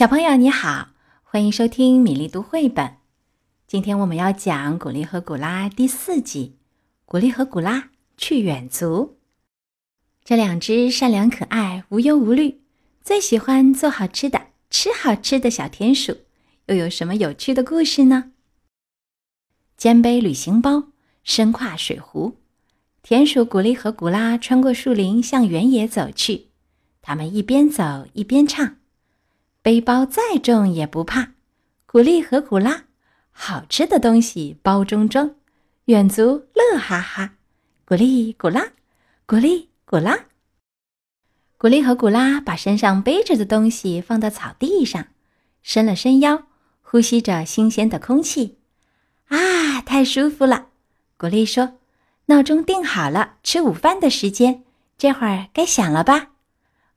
小朋友你好，欢迎收听米粒读绘本。今天我们要讲《古丽和古拉》第四集《古丽和古拉去远足》。这两只善良可爱、无忧无虑、最喜欢做好吃的、吃好吃的小田鼠，又有什么有趣的故事呢？肩背旅行包，身挎水壶，田鼠古丽和古拉穿过树林向原野走去。他们一边走一边唱。背包再重也不怕，古丽和古拉，好吃的东西包中装，远足乐哈哈。古丽古拉，古丽古拉，古丽和古拉把身上背着的东西放到草地上，伸了伸腰，呼吸着新鲜的空气。啊，太舒服了！古丽说：“闹钟定好了，吃午饭的时间，这会儿该响了吧？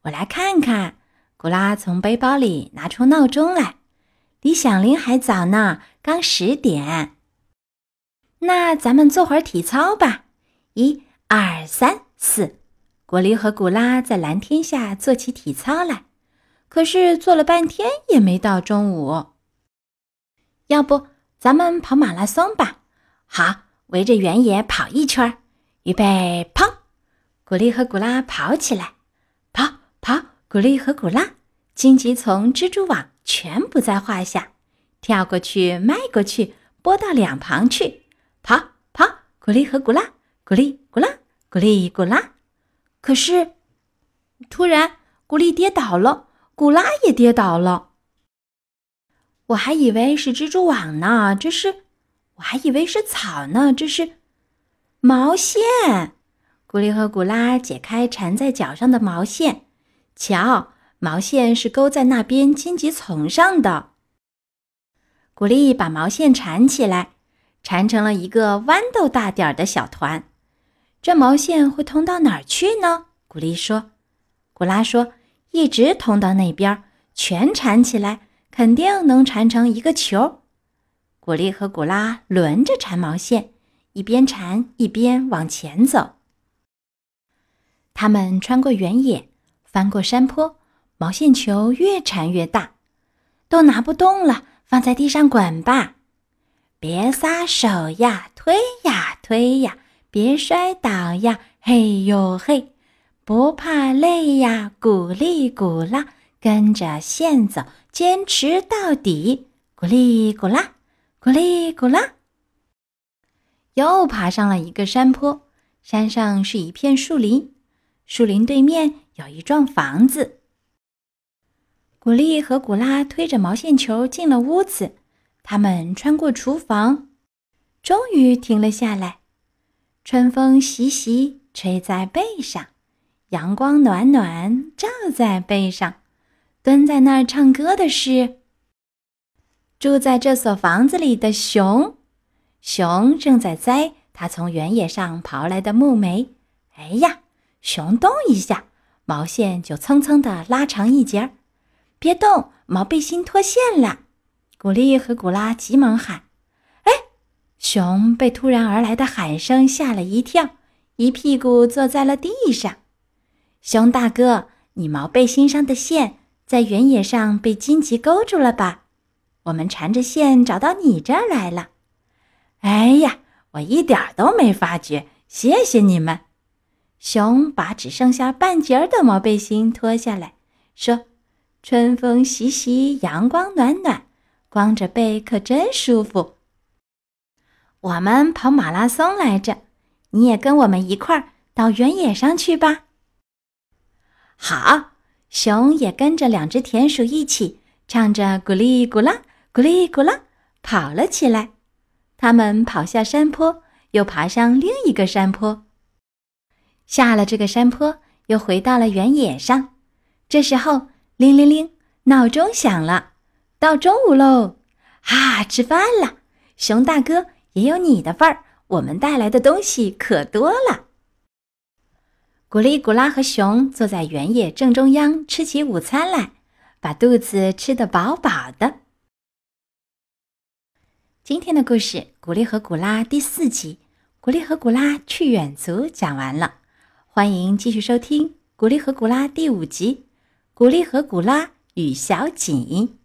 我来看看。”古拉从背包里拿出闹钟来，离响铃还早呢，刚十点。那咱们做会儿体操吧，一、二、三、四。古丽和古拉在蓝天下做起体操来，可是做了半天也没到中午。要不咱们跑马拉松吧？好，围着原野跑一圈。预备，跑！古丽和古拉跑起来，古丽和古拉，荆棘丛、蜘蛛网全不在话下，跳过去，迈过去，拨到两旁去，跑跑！古丽和古拉，古丽古拉，古丽古拉。可是，突然，古丽跌倒了，古拉也跌倒了。我还以为是蜘蛛网呢，这是；我还以为是草呢，这是毛线。古丽和古拉解开缠在脚上的毛线。瞧，毛线是勾在那边荆棘丛上的。古丽把毛线缠起来，缠成了一个豌豆大点儿的小团。这毛线会通到哪儿去呢？古丽说。古拉说：“一直通到那边，全缠起来，肯定能缠成一个球。”古丽和古拉轮着缠毛线，一边缠一边往前走。他们穿过原野。翻过山坡，毛线球越缠越大，都拿不动了，放在地上滚吧。别撒手呀，推呀推呀，别摔倒呀，嘿呦嘿，不怕累呀，鼓励鼓啦，跟着线走，坚持到底，鼓励鼓啦，鼓励鼓啦。又爬上了一个山坡，山上是一片树林，树林对面。有一幢房子。古丽和古拉推着毛线球进了屋子，他们穿过厨房，终于停了下来。春风习习，吹在背上，阳光暖暖，照在背上。蹲在那儿唱歌的是住在这所房子里的熊。熊正在摘他从原野上刨来的木莓。哎呀，熊动一下。毛线就蹭蹭的拉长一截儿，别动，毛背心脱线了。古丽和古拉急忙喊：“哎！”熊被突然而来的喊声吓了一跳，一屁股坐在了地上。熊大哥，你毛背心上的线在原野上被荆棘勾住了吧？我们缠着线找到你这儿来了。哎呀，我一点都没发觉，谢谢你们。熊把只剩下半截儿的毛背心脱下来，说：“春风习习，阳光暖暖，光着背可真舒服。我们跑马拉松来着，你也跟我们一块儿到原野上去吧。”好，熊也跟着两只田鼠一起唱着“咕哩咕啦，咕哩咕啦”跑了起来。他们跑下山坡，又爬上另一个山坡。下了这个山坡，又回到了原野上。这时候，铃铃铃，闹钟响了，到中午喽！啊，吃饭了！熊大哥也有你的份儿，我们带来的东西可多了。古丽、古拉和熊坐在原野正中央，吃起午餐来，把肚子吃得饱饱的。今天的故事《古丽和古拉》第四集《古丽和古拉去远足》讲完了。欢迎继续收听《古丽和古拉》第五集《古丽和古拉与小锦。